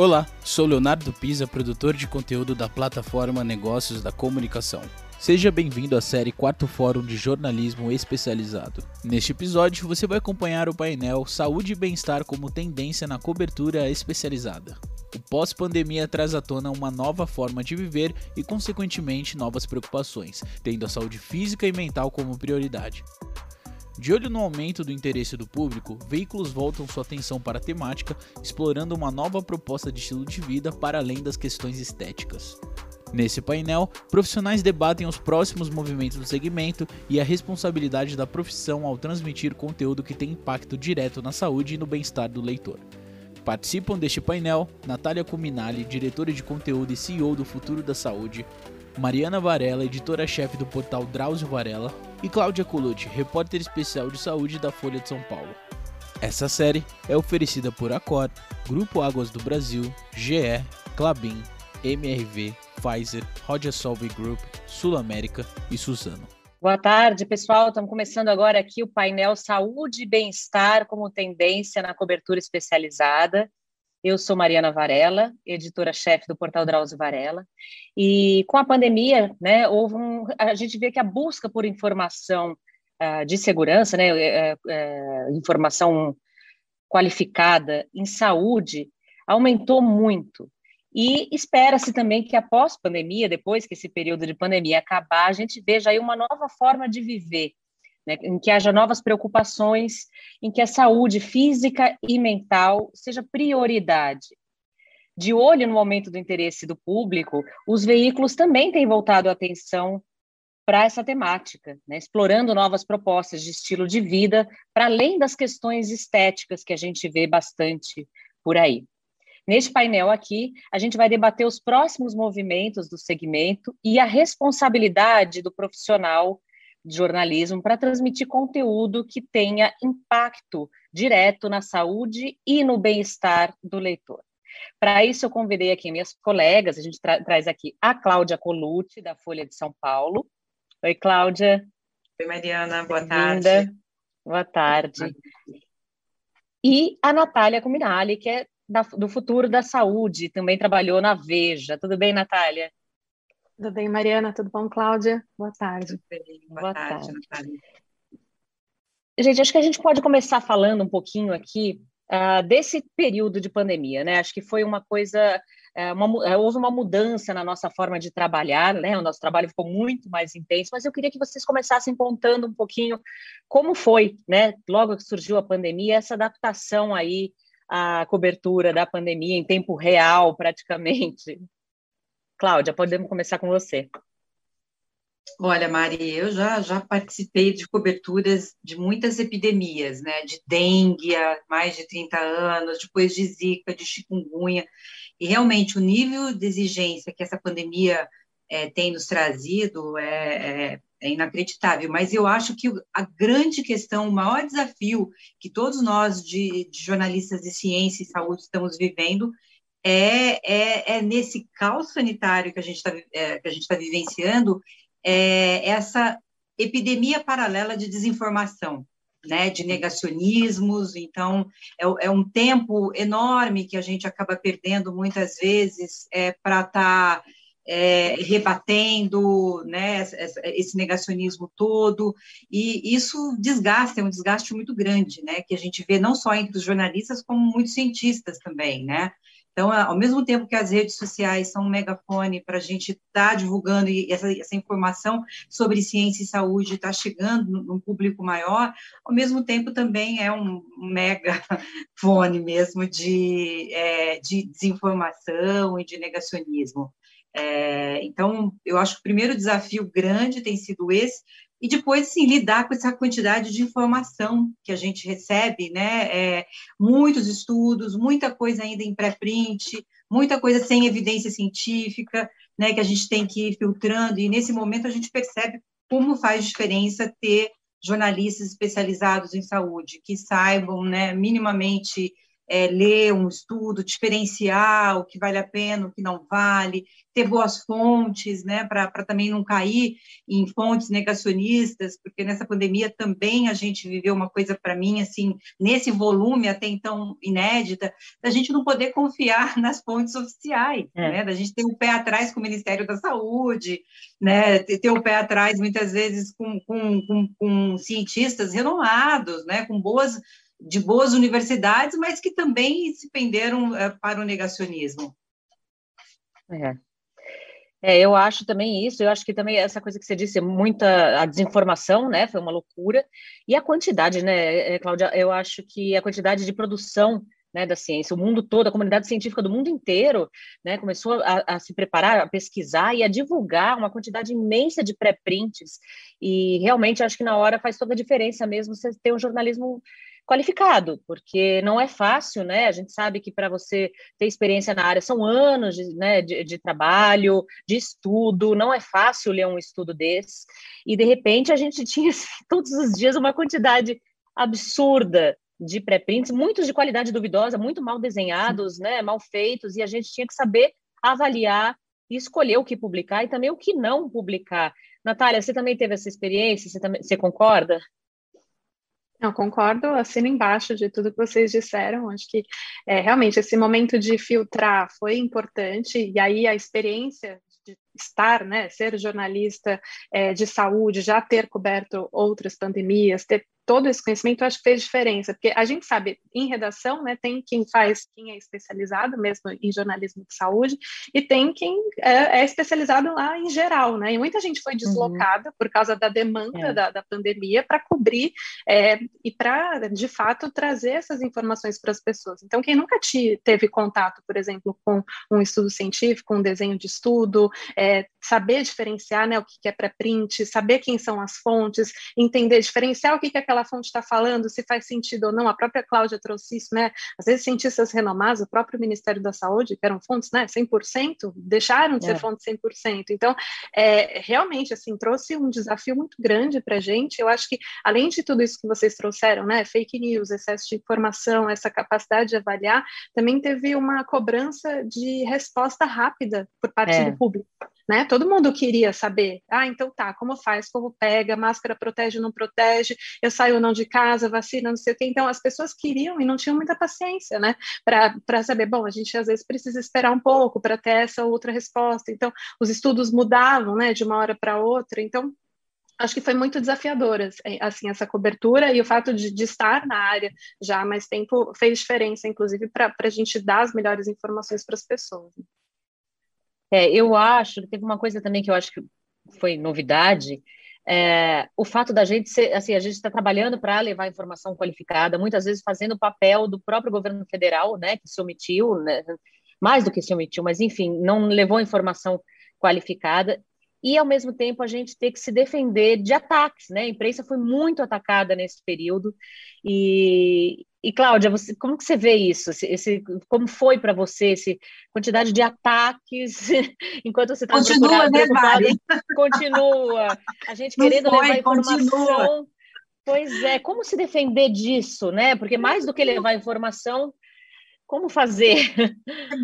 Olá, sou Leonardo Pisa, produtor de conteúdo da plataforma Negócios da Comunicação. Seja bem-vindo à série Quarto Fórum de Jornalismo Especializado. Neste episódio, você vai acompanhar o painel Saúde e Bem-Estar como tendência na cobertura especializada. O pós-pandemia traz à tona uma nova forma de viver e, consequentemente, novas preocupações, tendo a saúde física e mental como prioridade. De olho no aumento do interesse do público, veículos voltam sua atenção para a temática, explorando uma nova proposta de estilo de vida para além das questões estéticas. Nesse painel, profissionais debatem os próximos movimentos do segmento e a responsabilidade da profissão ao transmitir conteúdo que tem impacto direto na saúde e no bem-estar do leitor. Participam deste painel Natália Cuminali, diretora de conteúdo e CEO do Futuro da Saúde, Mariana Varela, editora-chefe do portal Drauzio Varela, e Cláudia Colucci, repórter especial de saúde da Folha de São Paulo. Essa série é oferecida por Acor, Grupo Águas do Brasil, GE, Clabin, MRV, Pfizer, Roger Solve Group, Sul América e Suzano. Boa tarde, pessoal. Estamos começando agora aqui o painel Saúde e Bem-Estar como tendência na cobertura especializada. Eu sou Mariana Varela, editora-chefe do portal Drauzio Varela, e com a pandemia, né, houve um, a gente vê que a busca por informação uh, de segurança, né, uh, uh, informação qualificada em saúde, aumentou muito. E espera-se também que após pandemia, depois que esse período de pandemia acabar, a gente veja aí uma nova forma de viver, né, em que haja novas preocupações, em que a saúde física e mental seja prioridade. De olho no aumento do interesse do público, os veículos também têm voltado a atenção para essa temática, né, explorando novas propostas de estilo de vida, para além das questões estéticas que a gente vê bastante por aí. Neste painel aqui, a gente vai debater os próximos movimentos do segmento e a responsabilidade do profissional de jornalismo para transmitir conteúdo que tenha impacto direto na saúde e no bem-estar do leitor. Para isso, eu convidei aqui minhas colegas, a gente tra traz aqui a Cláudia Colucci, da Folha de São Paulo. Oi, Cláudia. Oi, Mariana, boa tarde. Boa tarde. E a Natália Cuminali, que é da, do Futuro da Saúde, também trabalhou na Veja. Tudo bem, Natália? Tudo bem, Mariana? Tudo bom, Cláudia? Boa tarde. Boa, Boa tarde, tarde, Natália. Gente, acho que a gente pode começar falando um pouquinho aqui uh, desse período de pandemia, né? Acho que foi uma coisa, uh, uma, uh, houve uma mudança na nossa forma de trabalhar, né? O nosso trabalho ficou muito mais intenso, mas eu queria que vocês começassem contando um pouquinho como foi, né? Logo que surgiu a pandemia, essa adaptação aí à cobertura da pandemia em tempo real, praticamente. Cláudia, podemos começar com você. Olha, Mari, eu já, já participei de coberturas de muitas epidemias, né? De dengue há mais de 30 anos, depois de zika, de chikungunya, e realmente o nível de exigência que essa pandemia é, tem nos trazido é, é, é, inacreditável. Mas eu acho que a grande questão, o maior desafio que todos nós de, de jornalistas de ciência e saúde estamos vivendo é, é, é nesse caos sanitário que a gente está é, que a gente tá vivenciando é, essa epidemia paralela de desinformação, né, de negacionismos. Então, é, é um tempo enorme que a gente acaba perdendo muitas vezes é, para estar tá, é, rebatendo né, esse negacionismo todo, e isso desgasta, é um desgaste muito grande, né, que a gente vê não só entre os jornalistas, como muitos cientistas também, né, então, ao mesmo tempo que as redes sociais são um megafone para a gente estar tá divulgando e essa, essa, informação sobre ciência e saúde está chegando num público maior, ao mesmo tempo também é um megafone mesmo de, é, de desinformação e de negacionismo. É, então, eu acho que o primeiro desafio grande tem sido esse, e depois, sim, lidar com essa quantidade de informação que a gente recebe, né? É, muitos estudos, muita coisa ainda em pré-print, muita coisa sem evidência científica, né? Que a gente tem que ir filtrando, e nesse momento a gente percebe como faz diferença ter jornalistas especializados em saúde, que saibam, né, minimamente é, ler um estudo, diferenciar o que vale a pena, o que não vale, ter boas fontes, né, para também não cair em fontes negacionistas, porque nessa pandemia também a gente viveu uma coisa para mim assim, nesse volume até então inédita, da gente não poder confiar nas fontes oficiais, é. né, da gente ter o um pé atrás com o Ministério da Saúde, né, ter o um pé atrás muitas vezes com, com, com, com cientistas renomados, né, com boas de boas universidades, mas que também se penderam é, para o negacionismo. É. É, eu acho também isso, eu acho que também essa coisa que você disse, muita a desinformação, né, foi uma loucura, e a quantidade, né, é, Cláudia, eu acho que a quantidade de produção né, da ciência, o mundo todo, a comunidade científica do mundo inteiro, né, começou a, a se preparar, a pesquisar e a divulgar uma quantidade imensa de pré-prints, e realmente acho que na hora faz toda a diferença mesmo você ter um jornalismo qualificado, porque não é fácil, né? A gente sabe que para você ter experiência na área são anos de, né, de, de, trabalho, de estudo, não é fácil ler um estudo desse. E de repente a gente tinha todos os dias uma quantidade absurda de pré-prints, muitos de qualidade duvidosa, muito mal desenhados, né, mal feitos, e a gente tinha que saber avaliar e escolher o que publicar e também o que não publicar. Natália, você também teve essa experiência? Você, também, você concorda? Eu concordo, assino embaixo de tudo que vocês disseram. Acho que é, realmente esse momento de filtrar foi importante, e aí a experiência de estar, né, ser jornalista é, de saúde, já ter coberto outras pandemias, ter todo esse conhecimento, eu acho que fez diferença, porque a gente sabe, em redação, né, tem quem faz, quem é especializado mesmo em jornalismo de saúde, e tem quem é, é especializado lá em geral, né, e muita gente foi uhum. deslocada uhum. por causa da demanda é. da, da, pandemia para cobrir é, e para, de fato, trazer essas informações para as pessoas. Então, quem nunca te, teve contato, por exemplo, com um estudo científico, um desenho de estudo, é, saber diferenciar, né, o que é pré-print, saber quem são as fontes, entender, diferenciar o que, que aquela fonte está falando, se faz sentido ou não. A própria Cláudia trouxe isso, né? Às vezes cientistas renomados, o próprio Ministério da Saúde, que eram fontes, né, 100%, deixaram de ser é. fontes 100%. Então, é, realmente, assim, trouxe um desafio muito grande para a gente. Eu acho que, além de tudo isso que vocês trouxeram, né, fake news, excesso de informação, essa capacidade de avaliar, também teve uma cobrança de resposta rápida por parte é. do público né? Todo mundo queria saber, ah, então tá, como faz, como pega, máscara protege ou não protege, eu saio ou não de casa, vacina, não sei o quê. Então, as pessoas queriam e não tinham muita paciência, né? Para saber, bom, a gente às vezes precisa esperar um pouco para ter essa outra resposta. Então, os estudos mudavam, né, de uma hora para outra. Então, acho que foi muito desafiadora assim essa cobertura e o fato de, de, estar na área já há mais tempo fez diferença, inclusive para a gente dar as melhores informações para as pessoas. É, eu acho teve uma coisa também que eu acho que foi novidade, é, o fato da gente ser, assim, a gente está trabalhando para levar informação qualificada, muitas vezes fazendo o papel do próprio governo federal, né, que se omitiu, né, mais do que se omitiu, mas enfim, não levou informação qualificada e ao mesmo tempo a gente ter que se defender de ataques, né? A imprensa foi muito atacada nesse período e, e Cláudia, você, como que você vê isso? Esse, esse como foi para você essa quantidade de ataques enquanto você está continua, né, Mari? Continua. A gente Não querendo foi, levar informação. Continua. Pois é, como se defender disso, né? Porque mais do que levar informação, como fazer?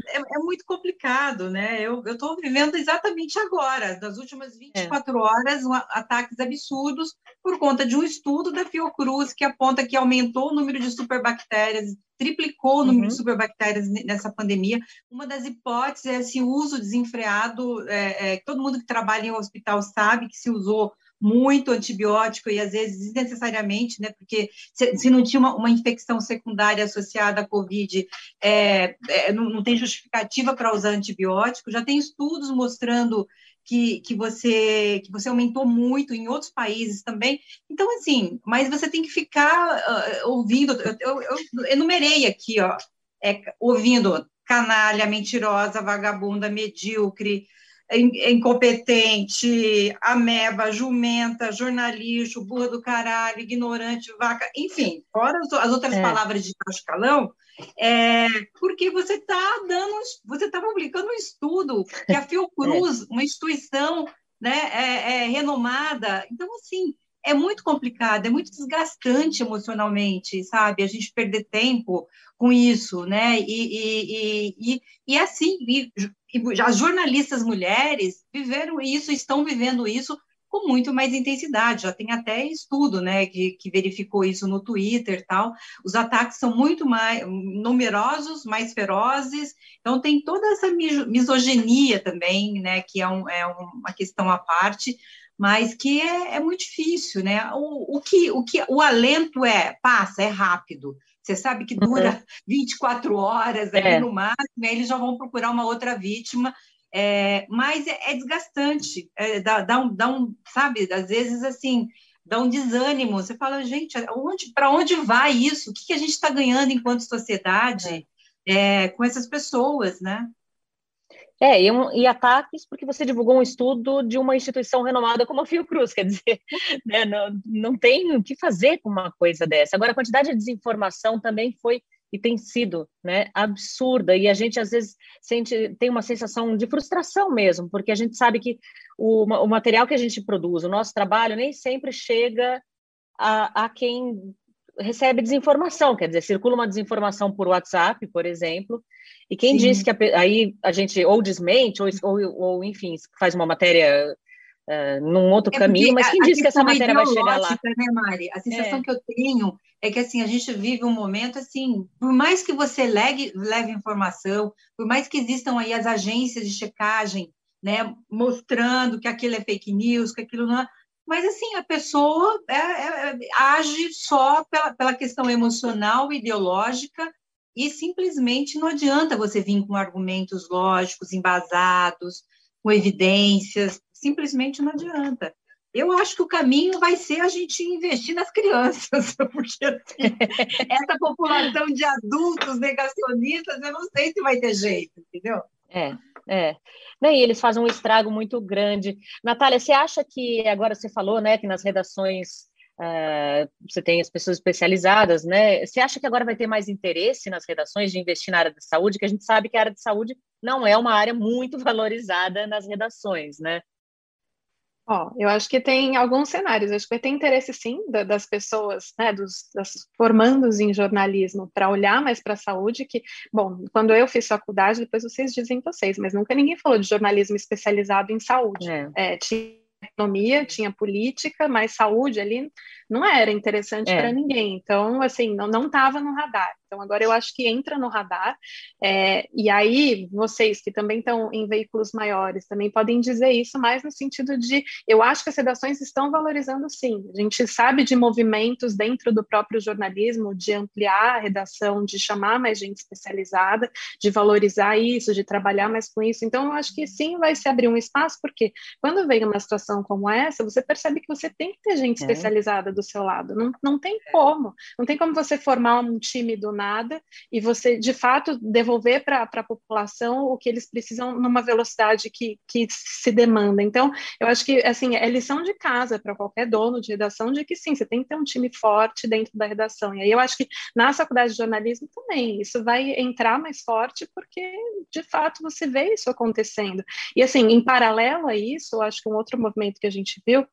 É, é, muito complicado, né? Eu estou vivendo exatamente agora, das últimas 24 é. horas, um, ataques absurdos por conta de um estudo da Fiocruz que aponta que aumentou o número de superbactérias, triplicou o número uhum. de superbactérias nessa pandemia. Uma das hipóteses é esse uso desenfreado, é, é, todo mundo que trabalha em um hospital sabe que se usou muito antibiótico e às vezes desnecessariamente, né? Porque se, se não tinha uma, uma, infecção secundária associada à Covid, é, é, não, não, tem justificativa para usar antibiótico. Já tem estudos mostrando que, que, você que você aumentou muito em outros países também. Então, assim, mas você tem que ficar uh, ouvindo. Eu, eu, eu, enumerei aqui, ó, é, ouvindo canalha, mentirosa, vagabunda, medíocre, incompetente, ameba, jumenta, jornalista, burra do caralho, ignorante, vaca, enfim, fora as outras é. palavras de baixo calão, é, porque você está dando, você está publicando um estudo que a Fiocruz, é. uma instituição né, é, é, renomada, então assim, é muito complicado, é muito desgastante emocionalmente, sabe? A gente perder tempo com isso, né? E, e, e, e assim, e, as jornalistas mulheres viveram isso, estão vivendo isso com muito mais intensidade. Já tem até estudo, né, que, que verificou isso no Twitter, tal. Os ataques são muito mais numerosos, mais ferozes. Então tem toda essa misoginia também, né, que é, um, é uma questão à parte, mas que é, é muito difícil, né? O, o que o que o alento é passa, é rápido. Você sabe que dura uhum. 24 horas ali é. no máximo, aí eles já vão procurar uma outra vítima é, mas é, é desgastante, é, dá, dá, um, dá um, sabe, às vezes assim, dá um desânimo. Você fala, gente, para onde vai isso? O que, que a gente está ganhando enquanto sociedade é, com essas pessoas, né? É, e, um, e, ataques porque você divulgou um estudo de uma instituição renomada como a Fiocruz, quer dizer, né, não, não tem o que fazer com uma coisa dessa. Agora, a quantidade de desinformação também foi e tem sido né, absurda, e a gente às vezes sente, tem uma sensação de frustração mesmo, porque a gente sabe que o, o material que a gente produz, o nosso trabalho, nem sempre chega a, a quem recebe desinformação, quer dizer, circula uma desinformação por WhatsApp, por exemplo, e quem Sim. diz que a, aí a gente ou desmente, ou, ou, ou enfim, faz uma matéria uh, num outro é caminho, mas quem diz que essa matéria vai chegar lá? Né, Mari? A sensação é. que eu tenho é que assim a gente vive um momento assim, por mais que você leve, leve informação, por mais que existam aí as agências de checagem, né, mostrando que aquilo é fake news, que aquilo não é, mas assim a pessoa é, é, age só pela, pela questão emocional, ideológica e simplesmente não adianta você vir com argumentos lógicos, embasados, com evidências, simplesmente não adianta. Eu acho que o caminho vai ser a gente investir nas crianças, porque assim, essa população de adultos negacionistas, eu não sei se vai ter jeito, entendeu? É, é. E eles fazem um estrago muito grande. Natália, você acha que, agora você falou, né, que nas redações uh, você tem as pessoas especializadas, né? Você acha que agora vai ter mais interesse nas redações de investir na área de saúde? Que a gente sabe que a área de saúde não é uma área muito valorizada nas redações, né? Ó, eu acho que tem alguns cenários. Acho que vai ter interesse, sim, da, das pessoas, né, dos, das formandos em jornalismo, para olhar mais para a saúde. Que, bom, quando eu fiz faculdade, depois vocês dizem vocês, mas nunca ninguém falou de jornalismo especializado em saúde. É. É, tinha economia, tinha política, mas saúde ali não era interessante é. para ninguém. Então, assim, não estava no radar. Então, agora eu acho que entra no radar. É, e aí, vocês que também estão em veículos maiores, também podem dizer isso mais no sentido de: eu acho que as redações estão valorizando sim. A gente sabe de movimentos dentro do próprio jornalismo de ampliar a redação, de chamar mais gente especializada, de valorizar isso, de trabalhar mais com isso. Então, eu acho que sim vai se abrir um espaço, porque quando vem uma situação como essa, você percebe que você tem que ter gente é. especializada do seu lado. Não, não tem como. Não tem como você formar um time do nada e você, de fato, devolver para a população o que eles precisam numa velocidade que, que se demanda. Então, eu acho que, assim, é lição de casa para qualquer dono de redação de que, sim, você tem que ter um time forte dentro da redação. E aí eu acho que na faculdade de jornalismo também, isso vai entrar mais forte porque, de fato, você vê isso acontecendo. E, assim, em paralelo a isso, eu acho que um outro movimento que a gente viu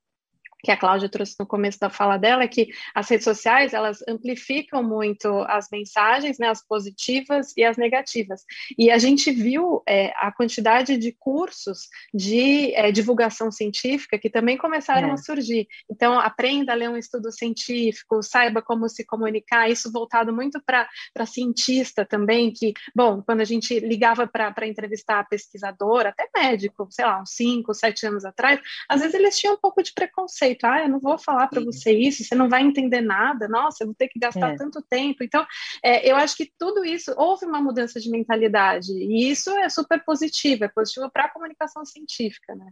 que a Cláudia trouxe no começo da fala dela, é que as redes sociais, elas amplificam muito as mensagens, né, as positivas e as negativas. E a gente viu é, a quantidade de cursos de é, divulgação científica que também começaram é. a surgir. Então, aprenda a ler um estudo científico, saiba como se comunicar, isso voltado muito para cientista também, que, bom, quando a gente ligava para entrevistar pesquisador, até médico, sei lá, uns cinco, sete anos atrás, às vezes eles tinham um pouco de preconceito, Ah, eu não vou falar para você isso, você não vai entender nada. Nossa, eu vou ter que gastar é. tanto tempo. Então, é, eu acho que tudo isso houve uma mudança de mentalidade e isso é super positivo, é positivo para a comunicação científica, né?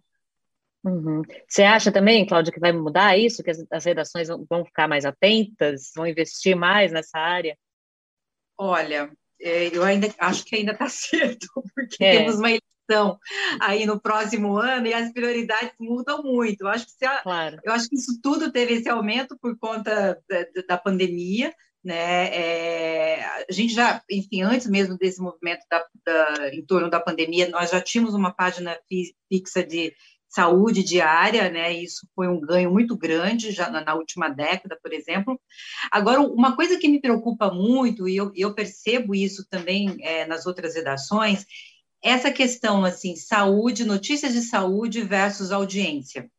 Uhum. Você acha também, Cláudia, que vai mudar isso, que as, as redações vão ficar mais atentas, vão investir mais nessa área? Olha, é, eu ainda acho que ainda está cedo, porque é. temos uma eleição aí no próximo ano e as prioridades mudam muito. Eu acho que, a, claro. eu acho que isso tudo teve esse aumento por conta da, da pandemia, né? É, a gente já, enfim, antes mesmo desse movimento da, da, em torno da pandemia, nós já tínhamos uma página fixa de saúde diária, né? Isso foi um ganho muito grande já na, na última década, por exemplo. Agora, uma coisa que me preocupa muito, e eu, eu percebo isso também é, nas outras redações, essa questão assim, saúde, notícias de saúde versus audiência.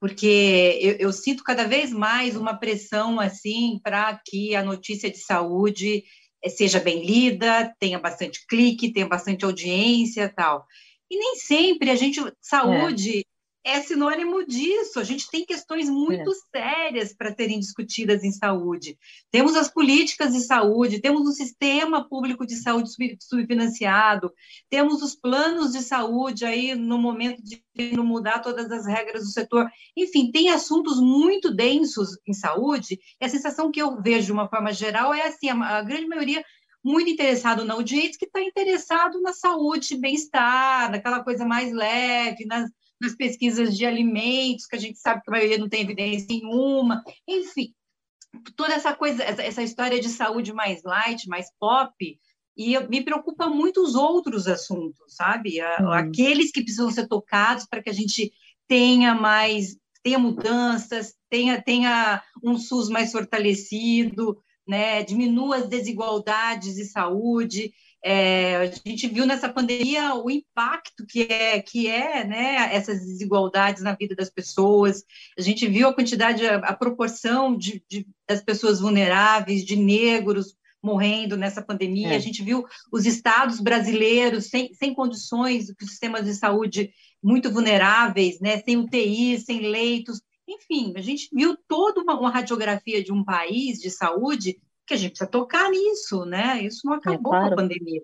Porque eu, eu sinto cada vez mais uma pressão assim para que a notícia de saúde eh, seja bem lida, tenha bastante clique, tenha bastante audiência, tal. E nem sempre a gente saúde é sinônimo disso. A gente tem questões muito é. sérias para serem discutidas em saúde. Temos as políticas de saúde, temos um sistema público de saúde subfinanciado, temos os planos de saúde aí no momento de mudar todas as regras do setor. Enfim, tem assuntos muito densos em saúde. E a sensação que eu vejo de uma forma geral é assim: a, a grande maioria muito interessado na audiência que está interessado na saúde, bem-estar, naquela coisa mais leve, nas nas pesquisas de alimentos, que a gente sabe que a maioria não tem evidência nenhuma, enfim, toda essa coisa, essa, história de saúde mais light, mais pop, e me preocupa muito os outros assuntos, sabe? Hum. Aqueles que precisam ser tocados para que a gente tenha mais, tenha mudanças, tenha, tenha um SUS mais fortalecido, né? diminua as desigualdades de saúde. É, a gente viu nessa pandemia o impacto que é, que é né, essas desigualdades na vida das pessoas. A gente viu a quantidade, a, a proporção de, de, das pessoas vulneráveis, de negros morrendo nessa pandemia. É. A gente viu os estados brasileiros sem, sem condições, os sistemas de saúde muito vulneráveis, né, sem UTI, sem leitos. Enfim, a gente viu toda uma, uma radiografia de um país de saúde que a gente precisa tocar nisso, né? Isso não é, acabou é, claro. com a pandemia.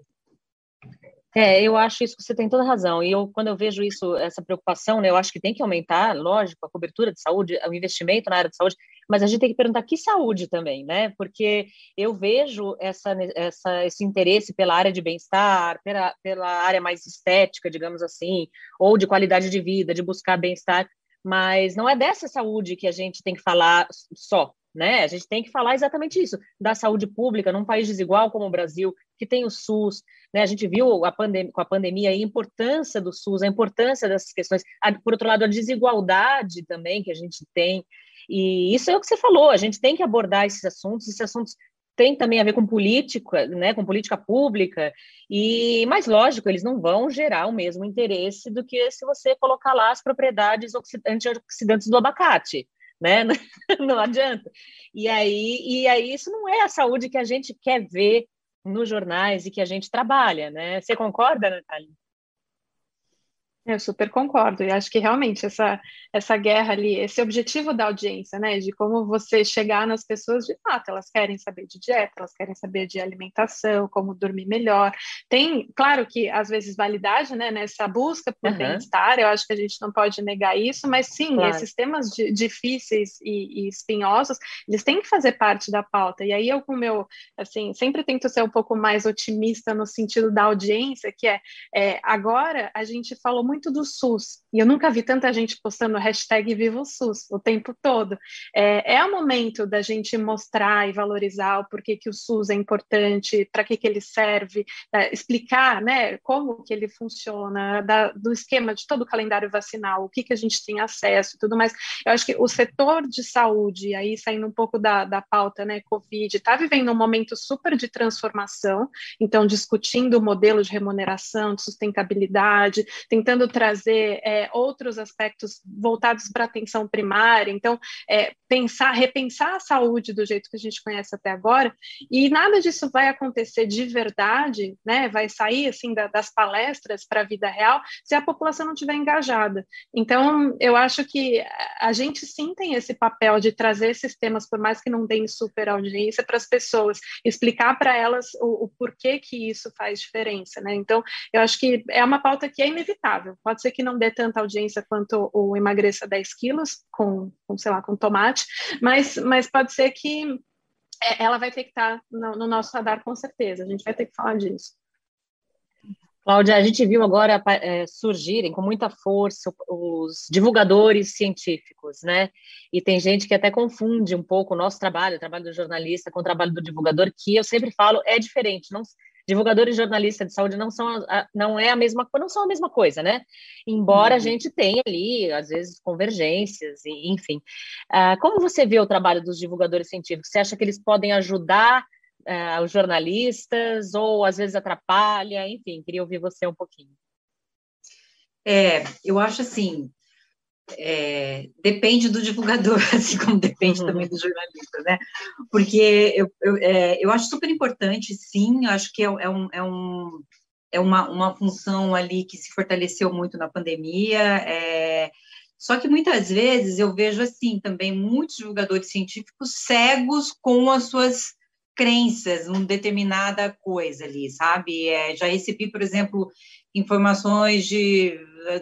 É, eu acho isso que você tem toda razão. E eu, quando eu vejo isso, essa preocupação, né, eu acho que tem que aumentar, lógico, a cobertura de saúde, o investimento na área de saúde, mas a gente tem que perguntar que saúde também, né? Porque eu vejo essa, essa, esse interesse pela área de bem-estar, pela, pela área mais estética, digamos assim, ou de qualidade de vida, de buscar bem-estar, mas não é dessa saúde que a gente tem que falar só, né? A gente tem que falar exatamente isso, da saúde pública num país desigual como o Brasil, que tem o SUS, né? A gente viu a com a pandemia a importância do SUS, a importância dessas questões, por outro lado, a desigualdade também que a gente tem, e isso é o que você falou, a gente tem que abordar esses assuntos, esses assuntos têm também a ver com política, né, com política pública, e mais lógico, eles não vão gerar o mesmo interesse do que se você colocar lá as propriedades antioxidantes do abacate né? Não adianta. E aí, e aí isso não é a saúde que a gente quer ver nos jornais e que a gente trabalha, né? Você concorda, Natália? Eu super concordo, e acho que realmente essa, essa guerra ali, esse objetivo da audiência, né, de como você chegar nas pessoas de fato, elas querem saber de dieta, elas querem saber de alimentação, como dormir melhor. Tem, claro que às vezes validade, né, nessa busca por uhum. bem-estar, eu acho que a gente não pode negar isso, mas sim, claro. esses temas de, difíceis e, e, espinhosos, eles têm que fazer parte da pauta. E aí eu, com o meu, assim, sempre tento ser um pouco mais otimista no sentido da audiência, que é, é agora a gente falou muito do SUS, e eu nunca vi tanta gente postando hashtag Viva o SUS o tempo todo. É, é o momento da gente mostrar e valorizar o porquê que o SUS é importante, para que, que ele serve, é, explicar né, como que ele funciona, da, do esquema de todo o calendário vacinal, o que, que a gente tem acesso e tudo mais. Eu acho que o setor de saúde, aí saindo um pouco da, da pauta, né, Covid, está vivendo um momento super de transformação, então discutindo o modelo de remuneração, de sustentabilidade, tentando trazer é, outros aspectos voltados para atenção primária, então é, pensar, repensar a saúde do jeito que a gente conhece até agora, e nada disso vai acontecer de verdade, né? Vai sair assim da, das palestras para a vida real se a população não estiver engajada. Então, eu acho que a gente sim tem esse papel de trazer esses temas, por mais que não deem super audiência, para as pessoas, explicar para elas o, o porquê que isso faz diferença, né? Então, eu acho que é uma pauta que é inevitável Pode ser que não dê tanta audiência quanto o emagreça 10 quilos com, com sei lá, com tomate, mas, mas pode ser que é, ela vai ter que estar no, no nosso radar com certeza. A gente vai ter que falar disso. Cláudia, a gente viu agora é, surgirem com muita força os divulgadores científicos, né? E tem gente que até confunde um pouco o nosso trabalho, o trabalho do jornalista com o trabalho do divulgador, que eu sempre falo é diferente. Não, divulgadores e jornalistas de saúde não são a, não é a mesma não são a mesma coisa, né? Embora uhum. a gente tenha ali às vezes convergências, e, enfim. Uh, como você vê o trabalho dos divulgadores científicos? Você acha que eles podem ajudar uh, os jornalistas ou às vezes atrapalha? Enfim, queria ouvir você um pouquinho. É, eu acho assim, é, depende do divulgador, assim como depende uhum. também do jornalista, né? Porque eu, eu, é, eu acho super importante, sim, acho que é, é, um, é, um, é uma, uma função ali que se fortaleceu muito na pandemia, é, só que muitas vezes eu vejo, assim, também muitos divulgadores científicos cegos com as suas crenças numa determinada coisa ali, sabe? É, já recebi, por exemplo, informações de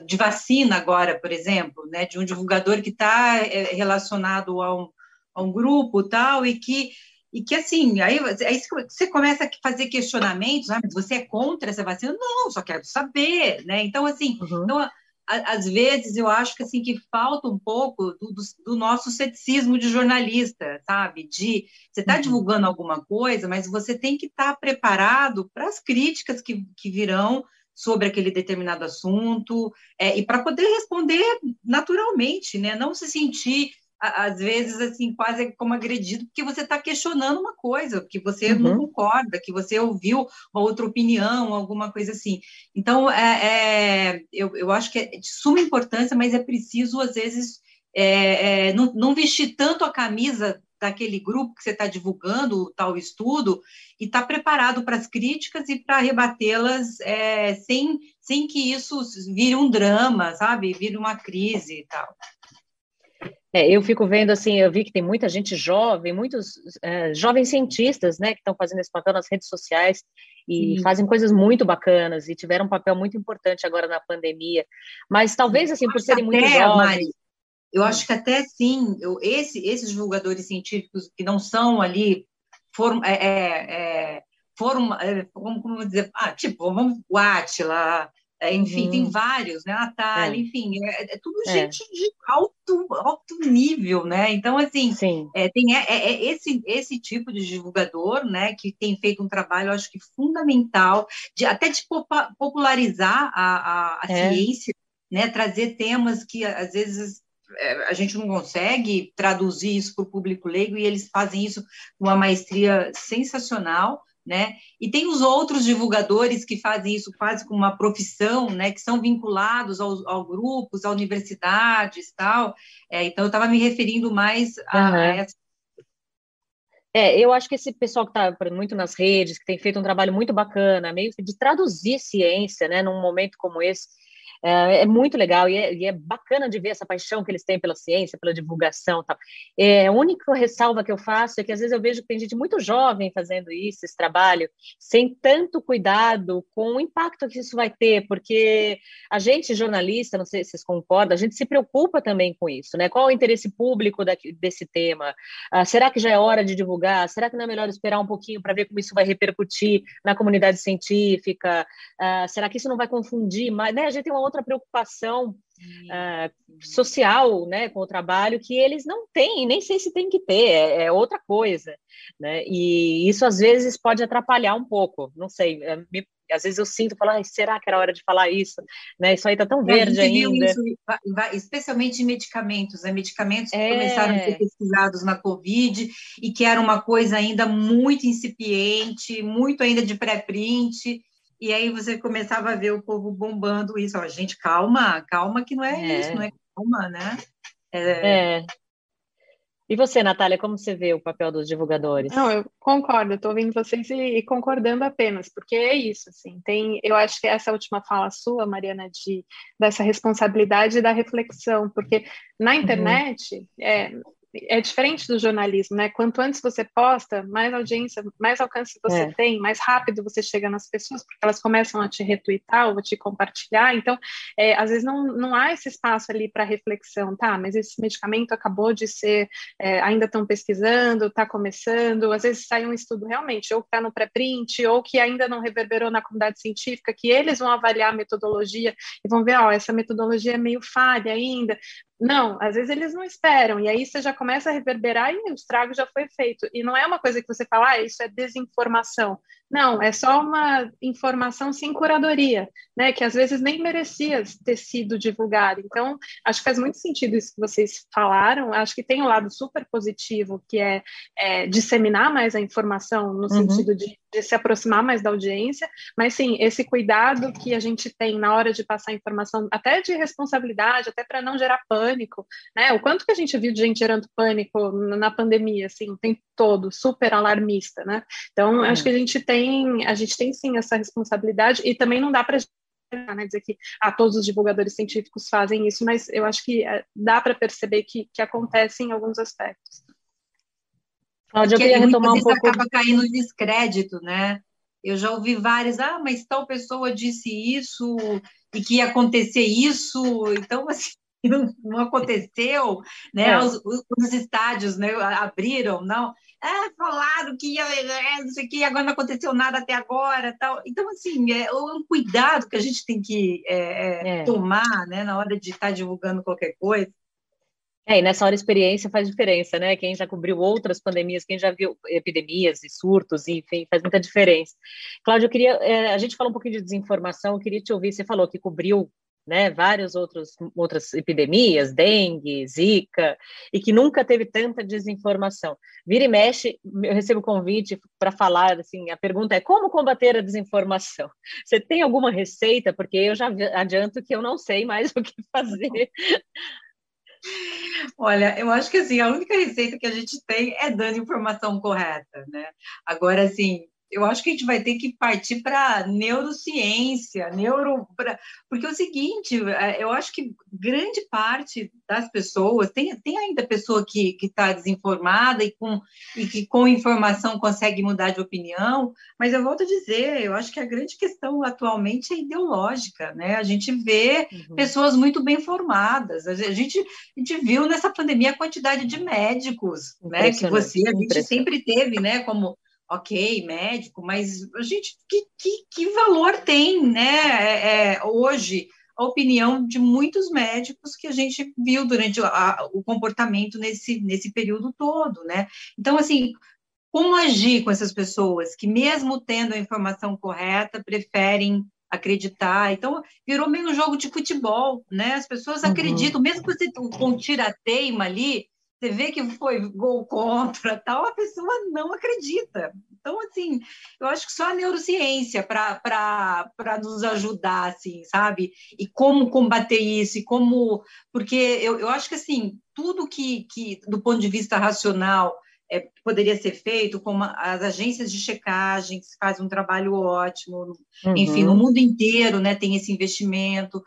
de vacina agora, por exemplo, né, de um divulgador que está é, relacionado a um, a um grupo tal, e que, e que assim, aí, aí você começa a fazer questionamentos, ah, mas você é contra essa vacina? Não, só quero saber, né? Então, assim, uhum. então, às vezes eu acho que assim que falta um pouco do, do, do nosso ceticismo de jornalista, sabe? De você está uhum. divulgando alguma coisa, mas você tem que estar tá preparado para as críticas que, que virão sobre aquele determinado assunto, é, e para poder responder naturalmente, né? Não se sentir às vezes assim quase como agredido porque você está questionando uma coisa que você uhum. não concorda que você ouviu uma outra opinião alguma coisa assim então é, é eu, eu acho que é de suma importância mas é preciso às vezes é, é, não, não vestir tanto a camisa daquele grupo que você está divulgando o tal estudo e está preparado para as críticas e para rebatê-las é, sem, sem que isso vire um drama, sabe? Vire uma crise e tal. É, eu fico vendo assim, eu vi que tem muita gente jovem, muitos é, jovens cientistas, né, que estão fazendo esse papel nas redes sociais e Sim. fazem coisas muito bacanas e tiveram um papel muito importante agora na pandemia. Mas talvez assim, por serem muito jovens, Mari, eu acho que até sim, eu, esse, esses divulgadores científicos que não são ali, foram, é, é, é foram é, como, como dizer, ah, tipo, vamos, o Atila, enfim, uhum. tem vários, né, Natália, é. enfim, é, é tudo gente de alto, alto nível, né, então, assim, tem é, esse, esse tipo de divulgador, né, que tem feito um trabalho, acho que fundamental, de, até de popularizar a, a, a ciência, né, trazer temas que, às vezes, é, a gente não consegue traduzir isso para o público leigo e eles fazem isso com uma maestria sensacional, né? E tem os outros divulgadores que fazem isso quase como uma profissão, né? Que são vinculados aos, aos grupos, a universidades, tal. É, então eu estava me referindo mais a, uhum. a essa é, eu acho que esse pessoal que está muito nas redes, que tem feito um trabalho muito bacana, meio que de traduzir ciência, né, num momento como esse, é, é muito legal e é, e é, bacana de ver essa paixão que eles têm pela ciência, pela divulgação. Tal. É, a única ressalva que eu faço é que às vezes eu vejo que tem gente muito jovem fazendo isso, esse trabalho, sem tanto cuidado com o impacto que isso vai ter, porque a gente, jornalista, não sei se vocês concordam, a gente se preocupa também com isso, né? Qual é o interesse público desse tema? Ah, será que já é hora de divulgar? Será que não é melhor esperar um pouquinho para ver como isso vai repercutir na comunidade científica? Ah, será que isso não vai confundir mais? Né? A gente tem uma outra preocupação uh, social né, com o trabalho que eles não têm, nem sei se tem que ter, é, é, outra coisa. Né? E isso às vezes pode atrapalhar um pouco, não sei, é, me, às vezes eu sinto falar, será que era hora de falar isso? Né? Isso aí está tão verde ainda. Isso, especialmente em medicamentos, né? medicamentos que é... começaram a ser pesquisados na Covid e que era uma coisa ainda muito incipiente, muito ainda de pré-print, e aí você começava a ver o povo bombando isso. Ó, gente, calma, calma que não é, é. isso, não é calma, né? É... é. E você, Natália, como você vê o papel dos divulgadores? Não, eu concordo, estou ouvindo vocês e, e, concordando apenas, porque é isso, assim, tem, eu acho que essa última fala sua, Mariana, de, dessa responsabilidade da reflexão, porque na uhum. internet, uhum. é, é diferente do jornalismo, né? Quanto antes você posta, mais audiência, mais alcance você é. tem, mais rápido você chega nas pessoas, porque elas começam a te retweetar ou a te compartilhar. Então, é, às vezes não, não há esse espaço ali para reflexão, tá? Mas esse medicamento acabou de ser, é, ainda estão pesquisando, está começando, às vezes sai um estudo realmente, ou que está no pré-print, ou que ainda não reverberou na comunidade científica, que eles vão avaliar a metodologia e vão ver, ó, essa metodologia é meio falha ainda, Não, às vezes eles não esperam, e aí você já começa a reverberar e o estrago já foi feito. E não é uma coisa que você fala, ah, isso é desinformação. Não, é só uma informação sem curadoria, né? Que às vezes nem merecia ter sido divulgada. Então, acho que faz muito sentido isso que vocês falaram. Acho que tem um lado super positivo, que é, é disseminar mais a informação, no uhum. sentido de, de, se aproximar mais da audiência, mas sim, esse cuidado que a gente tem na hora de passar informação, até de responsabilidade, até para não gerar pânico, né? O quanto que a gente viu de gente gerando pânico na pandemia, assim, o tempo todo, super alarmista, né? Então, acho que a gente tem a gente tem sim essa responsabilidade e também não dá para né, dizer que ah, todos os divulgadores científicos fazem isso, mas eu acho que é, dá para perceber que, que acontece em alguns aspectos. Cláudia, eu queria retomar um pouco. acaba caindo no descrédito, né? Eu já ouvi vários, ah, mas tal pessoa disse isso e que ia acontecer isso, então assim, não, aconteceu, né? É. Os, os, estádios né, abriram, não é, falaram que ia, é, não sei o que, agora não aconteceu nada até agora, tal. Então, assim, é um cuidado que a gente tem que é, é, é. tomar, né, na hora de estar divulgando qualquer coisa. É, e nessa hora a experiência faz diferença, né? Quem já cobriu outras pandemias, quem já viu epidemias e surtos, enfim, faz muita diferença. Cláudio, eu queria, é, a gente falou um pouquinho de desinformação, eu queria te ouvir, você falou que cobriu né, várias outros, outras epidemias, dengue, zika, e que nunca teve tanta desinformação. Vira e mexe, eu recebo convite para falar, assim, a pergunta é como combater a desinformação? Você tem alguma receita? Porque eu já adianto que eu não sei mais o que fazer. Olha, eu acho que assim, a única receita que a gente tem é dando informação correta, né? Agora, assim, eu acho que a gente vai ter que partir para neurociência, neuro, pra, porque é o seguinte, é, eu acho que grande parte das pessoas tem, tem ainda pessoa que está desinformada e com e que com informação consegue mudar de opinião, mas eu volto a dizer, eu acho que a grande questão atualmente é ideológica, né? A gente vê uhum. pessoas muito bem formadas, a gente, a gente viu nessa pandemia a quantidade de médicos, né? Que você a gente sempre teve, né? Como ok, médico, mas a gente, que, que, que valor tem, né, é, é, hoje, a opinião de muitos médicos que a gente viu durante a, o comportamento nesse, nesse período todo, né? Então, assim, como agir com essas pessoas que, mesmo tendo a informação correta, preferem acreditar. Então, virou meio um jogo de futebol, né? As pessoas uhum. acreditam, mesmo que você com tira-teima ali, você vê que foi gol contra, tal, a pessoa não acredita. Então, assim, eu acho que só a neurociência para nos ajudar, assim, sabe? E como combater isso, e como. Porque eu, eu acho que, assim, tudo que, que do ponto de vista racional, é, poderia ser feito, como as agências de checagem, que fazem um trabalho ótimo, uhum. enfim, no mundo inteiro né, tem esse investimento.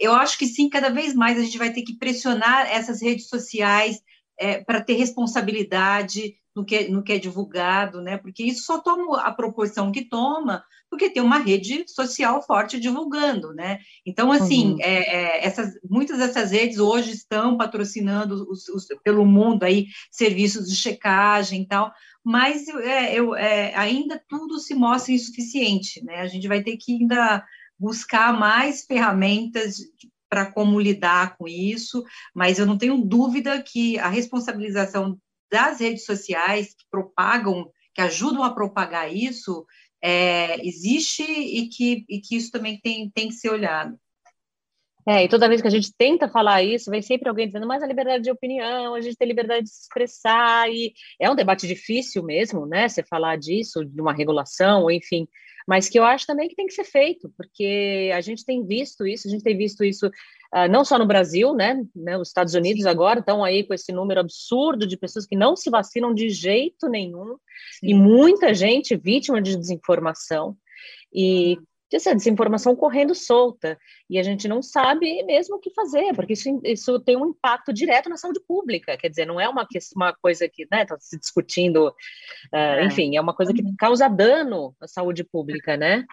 Eu acho que sim, cada vez mais a gente vai ter que pressionar essas redes sociais é, para ter responsabilidade no que, é, no que é divulgado, né? Porque isso só toma a proporção que toma, porque tem uma rede social forte divulgando, né? Então, assim, uhum. é, é, essas, muitas dessas redes hoje estão patrocinando os, os, pelo mundo aí serviços de checagem e tal, mas é, eu, é, ainda tudo se mostra insuficiente, né? A gente vai ter que ainda buscar mais ferramentas para como lidar com isso, mas eu não tenho dúvida que a responsabilização das redes sociais que propagam, que ajudam a propagar isso, é, existe e que, e que isso também tem, tem que ser olhado. É, e toda vez que a gente tenta falar isso, vem sempre alguém dizendo, mas a liberdade de opinião, a gente tem liberdade de se expressar, e é um debate difícil mesmo, né, você falar disso, de uma regulação, enfim, mas que eu acho também que tem que ser feito, porque a gente tem visto isso, a gente tem visto isso uh, não só no Brasil, né, né os Estados Unidos Sim. agora estão aí com esse número absurdo de pessoas que não se vacinam de jeito nenhum, Sim. e muita gente vítima de desinformação, e essa desinformação correndo solta e a gente não sabe mesmo o que fazer, porque isso, isso tem um impacto direto na saúde pública, quer dizer, não é uma, uma coisa que está né, se discutindo, uh, é. enfim, é uma coisa que causa dano à saúde pública, né?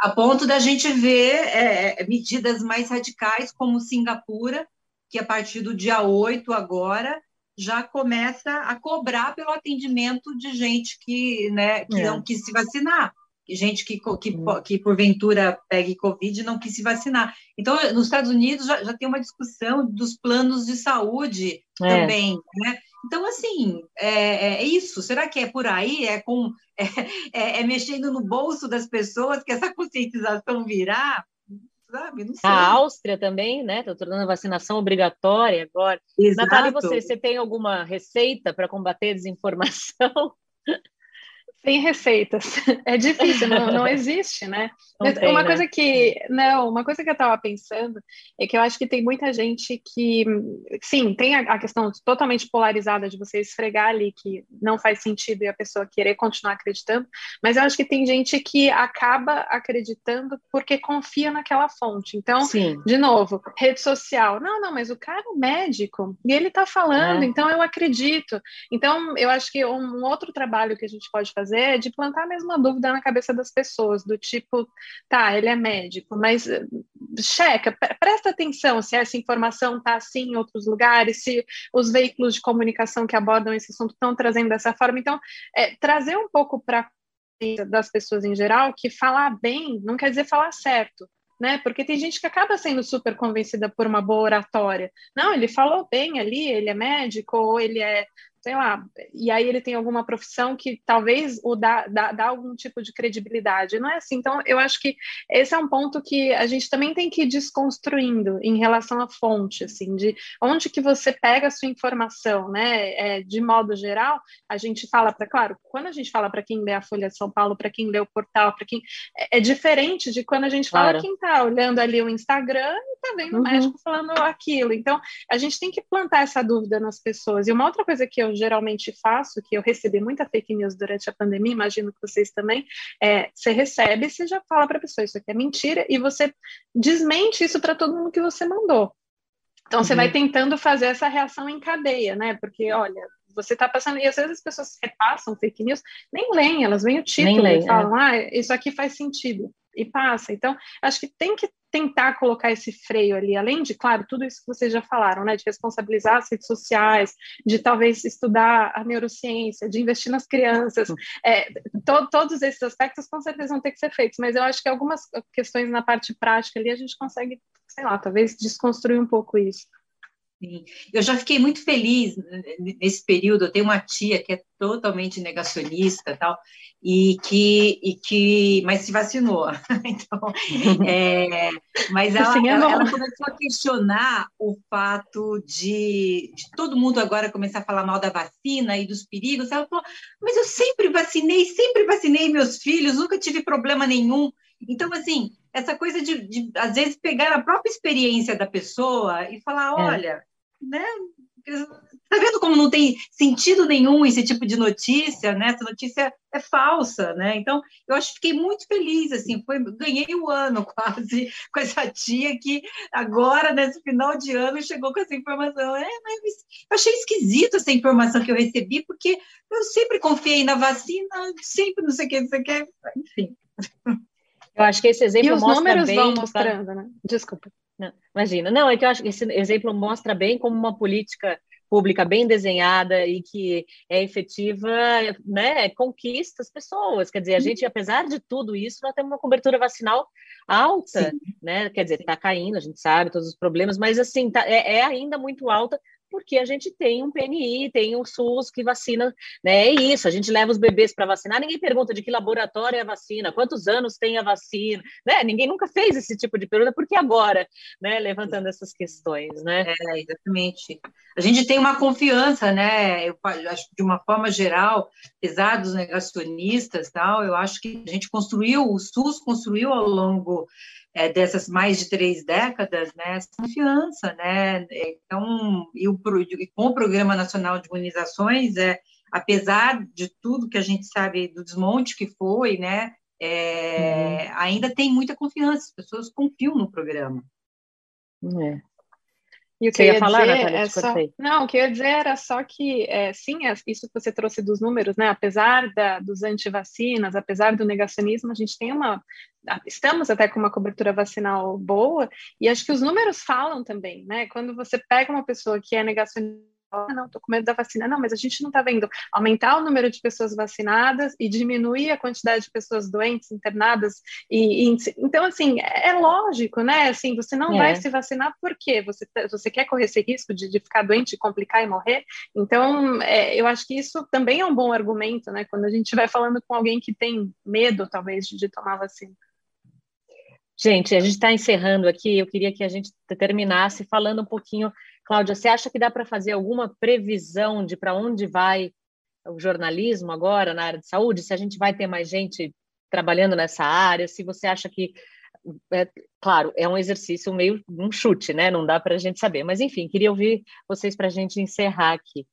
A ponto da gente ver é, é, medidas mais radicais, como Singapura, que a partir do dia 8 agora já começa a cobrar pelo atendimento de gente que, né, que é. não quis se vacinar gente que, que, que porventura pegue Covid e não quis se vacinar. Então, nos Estados Unidos já, já tem uma discussão dos planos de saúde é. também, né? Então, assim, é, é, é, isso. Será que é por aí? É, com, é, é, é mexendo no bolso das pessoas que essa conscientização virá? Sabe? Não sei. A Áustria também, né? Está tornando a vacinação obrigatória agora. Exato. Natália, você, você tem alguma receita para combater a desinformação? Sem receitas. É difícil, não, não existe, né? Tem, uma né? coisa que. Não, uma coisa que eu estava pensando é que eu acho que tem muita gente que. Sim, tem a, a, questão totalmente polarizada de você esfregar ali que não faz sentido e a pessoa querer continuar acreditando, mas eu acho que tem gente que acaba acreditando porque confia naquela fonte. Então, Sim. de novo, rede social. Não, não, mas o cara é médico e ele está falando, é. então eu acredito. Então, eu acho que um outro trabalho que a gente pode fazer fazer é de plantar a mesma dúvida na cabeça das pessoas, do tipo, tá, ele é médico, mas eh, checa, presta atenção se essa informação está assim em outros lugares, se os veículos de comunicação que abordam esse assunto estão trazendo dessa forma. Então, é, trazer um pouco para das pessoas em geral que falar bem não quer dizer falar certo. Né? Porque tem gente que acaba sendo super convencida por uma boa oratória. Não, ele falou bem ali, ele é médico, ou ele é sei lá, e aí ele tem alguma profissão que talvez o dá, dá, dá, algum tipo de credibilidade. Não é assim. Então, eu acho que esse é um ponto que a gente também tem que ir desconstruindo em relação à fonte, assim, de onde que você pega a sua informação, né? É, de modo geral, a gente fala para, claro, quando a gente fala para quem lê a Folha de São Paulo, para quem lê o portal, para quem. É, é, diferente de quando a gente fala claro. quem está olhando ali o Instagram e está vendo uhum. o médico falando aquilo. Então, a gente tem que plantar essa dúvida nas pessoas. E uma outra coisa que eu geralmente faço, que eu recebi muita fake news durante a pandemia, imagino que vocês também, é, você recebe, você já fala para a pessoa, isso aqui é mentira, e você desmente isso para todo mundo que você mandou. Então, uhum. você vai uhum. tentando fazer essa reação em cadeia, né? Porque, olha, você está passando, e às vezes as pessoas repassam fake news, nem leem, elas veem o título leem, e falam, é. ah, isso aqui faz sentido e passa. Então, acho que tem que tentar colocar esse freio ali, além de, claro, tudo isso que vocês já falaram, né, de responsabilizar as redes sociais, de talvez estudar a neurociência, de investir nas crianças, é, to todos esses aspectos com certeza vão ter que ser feitos, mas eu acho que algumas questões na parte prática ali a gente consegue, sei lá, talvez desconstruir um pouco isso. Sim. Eu já fiquei muito feliz nesse período. Eu tenho uma tia que é totalmente negacionista, tal, e que, e que mas se vacinou. Então, é, mas ela, ela, ela, começou a questionar o fato de, de, todo mundo agora começar a falar mal da vacina e dos perigos. Ela falou: mas eu sempre vacinei, sempre vacinei meus filhos, nunca tive problema nenhum. Então, assim, essa coisa de, de às vezes pegar a própria experiência da pessoa e falar, é. olha, né? Tá vendo como não tem sentido nenhum esse tipo de notícia, né? Essa notícia é falsa, né? Então, eu acho que fiquei muito feliz, assim, foi, ganhei o um ano quase com essa tia que agora, nesse final de ano, chegou com essa informação. É, mas eu achei esquisito essa informação que eu recebi, porque eu sempre confiei na vacina, sempre não sei o que, não sei o que, enfim. Eu acho que esse exemplo e os mostra números bem, vão mostrando, tá? né? Desculpa. Imagina. Não, é que eu acho que esse exemplo mostra bem como uma política pública bem desenhada e que é efetiva, né, conquista as pessoas. Quer dizer, a gente, apesar de tudo isso, nós temos uma cobertura vacinal alta, Sim. né? Quer dizer, está caindo, a gente sabe todos os problemas, mas assim, tá, é, é ainda muito alta porque a gente tem um PNI, tem um SUS que vacina, né? É isso, a gente leva os bebês para vacinar, ninguém pergunta de que laboratório é a vacina, quantos anos tem a vacina, né? Ninguém nunca fez esse tipo de pergunta, porque agora, né? Levantando essas questões, né? É, exatamente. A gente tem uma confiança, né? Eu acho de uma forma geral, apesar dos negacionistas, tal, eu acho que a gente construiu, o SUS construiu ao longo é, dessas mais de três décadas, né, essa confiança, né, então, e, o, e com o Programa Nacional de Imunizações, é, apesar de tudo que a gente sabe do desmonte que foi, né, é, uhum. ainda tem muita confiança, as pessoas confiam no programa. É. E o que eu ia falar, dizer Natália, é só... Não, o que eu ia dizer era só que, é, sim, é, isso que você trouxe dos números, né? Apesar da, dos antivacinas, apesar do negacionismo, a gente tem uma. Estamos até com uma cobertura vacinal boa, e acho que os números falam também, né? Quando você pega uma pessoa que é negacionista ah, não, estou com medo da vacina. Não, mas a gente não está vendo aumentar o número de pessoas vacinadas e diminuir a quantidade de pessoas doentes, internadas. E, e então, assim, é lógico, né? Assim, você não é. vai se vacinar por quê? Você, tá, você quer correr esse risco de, de ficar doente, complicar e morrer? Então, é, eu acho que isso também é um bom argumento, né? Quando a gente vai falando com alguém que tem medo, talvez, de, de tomar vacina. Gente, a gente está encerrando aqui. Eu queria que a gente terminasse falando um pouquinho. Cláudia, você acha que dá para fazer alguma previsão de para onde vai o jornalismo agora na área de saúde? Se a gente vai ter mais gente trabalhando nessa área? Se você acha que. É, claro, é um exercício meio um chute, né? Não dá para a gente saber. Mas, enfim, queria ouvir vocês para a gente encerrar aqui.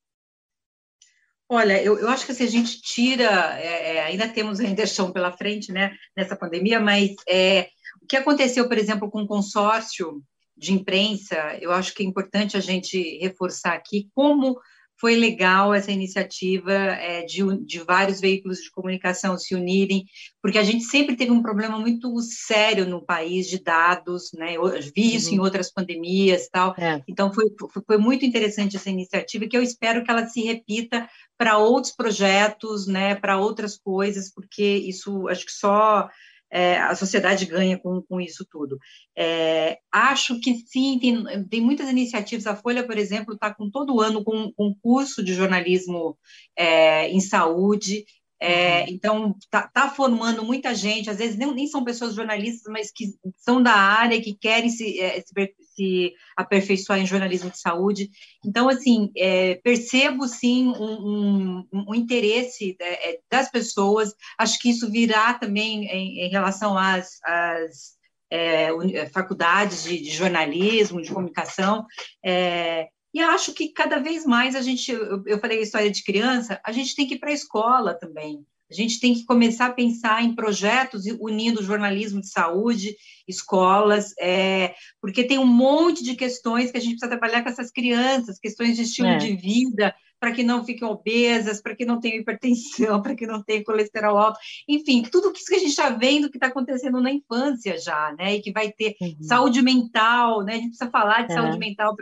Olha, eu, eu acho que se a gente tira, é, é, ainda temos ainda chão pela frente, né, nessa pandemia, mas é, o que aconteceu, por exemplo, com o consórcio de imprensa, eu acho que é importante a gente reforçar aqui como foi legal essa iniciativa é, de, de, vários veículos de comunicação se unirem, porque a gente sempre teve um problema muito sério no país de dados, né? Eu vi isso uhum. em outras pandemias tal. É. Então foi, foi muito interessante essa iniciativa que eu espero que ela se repita para outros projetos, né? Para outras coisas, porque isso acho que só é, a sociedade ganha com, com isso tudo. É, acho que sim, tem, tem muitas iniciativas. A Folha, por exemplo, está com todo ano com um curso de jornalismo é, em saúde. É, uhum. então, está tá formando muita gente, às vezes nem, nem, são pessoas jornalistas, mas que são da área, que querem se, é, se, se aperfeiçoar em jornalismo de saúde. Então, assim, é, percebo sim um, um, um interesse é, é, das pessoas, acho que isso virá também em, em relação às, às é, faculdades de, de, jornalismo, de comunicação, é, e acho que cada vez mais a gente, eu, eu falei a história de criança, a gente tem que ir para a escola também. A gente tem que começar a pensar em projetos unindo jornalismo de saúde, escolas, é, porque tem um monte de questões que a gente precisa trabalhar com essas crianças, questões de estilo é. de vida, para que não fiquem obesas, para que não tenham hipertensão, para que não tenham colesterol alto, enfim, tudo isso que a gente está vendo que está acontecendo na infância já, né? E que vai ter uhum. saúde mental, né? A gente precisa falar de é. saúde mental,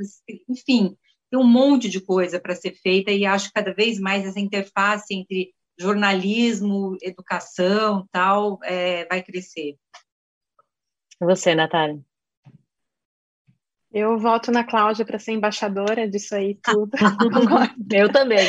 enfim, tem um monte de coisa para ser feita e acho que cada vez mais essa interface entre jornalismo, educação, tal, é, vai crescer. Você, Natália? Eu voto na Cláudia para ser embaixadora disso aí tudo. eu também.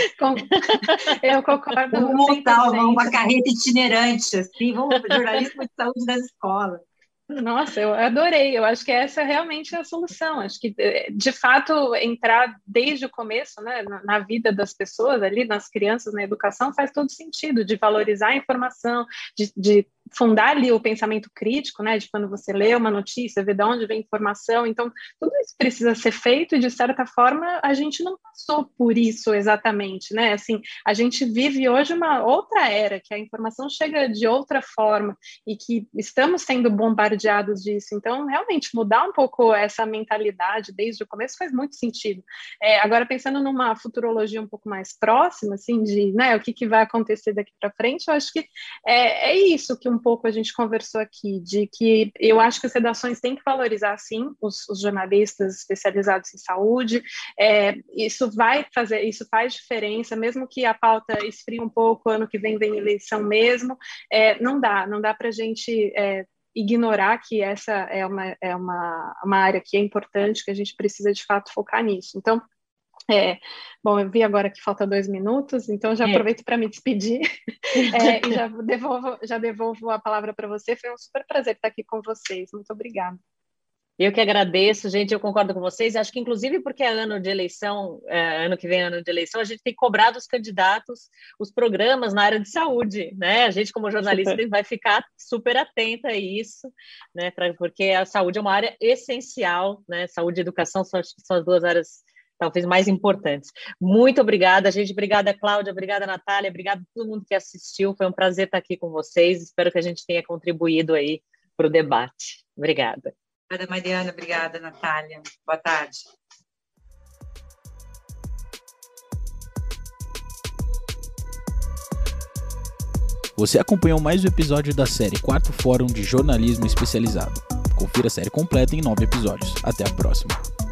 Eu concordo. Vamos montar uma carreta itinerante, assim, vamos jornalismo de saúde das escolas. Nossa, eu adorei. Eu acho que essa realmente é a solução. Acho que, de fato, entrar desde o começo, né, na vida das pessoas ali, nas crianças, na educação, faz todo sentido, de valorizar a informação, de, de fundar ali o pensamento crítico, né, de quando você lê uma notícia, ver de onde vem a informação. Então, tudo isso precisa ser feito e, de certa forma, a gente não passou por isso exatamente, né? Assim, a gente vive hoje uma outra era, que a informação chega de outra forma e que estamos sendo bombardeados disso. Então, realmente, mudar um pouco essa mentalidade desde o começo faz muito sentido. É, agora, pensando numa futurologia um pouco mais próxima, assim, de, né, o que, que vai acontecer daqui para frente, eu acho que é, é isso que um um pouco a gente conversou aqui, de que eu acho que as redações têm que valorizar, sim, os, os jornalistas especializados em saúde. É, isso vai fazer, isso faz diferença, mesmo que a pauta esfrie um pouco, ano que vem vem eleição mesmo, é, não dá, não dá para a gente é, ignorar que essa é uma, é uma, uma área que é importante, que a gente precisa de fato focar nisso. Então, é, bom, eu vi agora que falta dois minutos, então já é. aproveito para me despedir é, e já devolvo, já devolvo a palavra para você. Foi um super prazer estar aqui com vocês. Muito obrigada. Eu que agradeço, gente. Eu concordo com vocês. Acho que, inclusive, porque é ano de eleição, é, ano que vem é ano de eleição, a gente tem cobrado os candidatos os programas na área de saúde, né? A gente, como jornalista, super. vai ficar super atenta a isso, né? Pra, porque a saúde é uma área essencial, né? Saúde e educação são, são as duas áreas talvez mais importantes. Muito obrigada, gente. Obrigada, Cláudia. Obrigada, Natália. Obrigada a todo mundo que assistiu. Foi um prazer estar aqui com vocês. Espero que a gente tenha contribuído aí para o debate. Obrigada. Obrigada, Mariana. Obrigada, Natália. Boa tarde. Você acompanhou mais um episódio da série Quarto Fórum de Jornalismo Especializado. Confira a série completa em nove episódios. Até a próxima.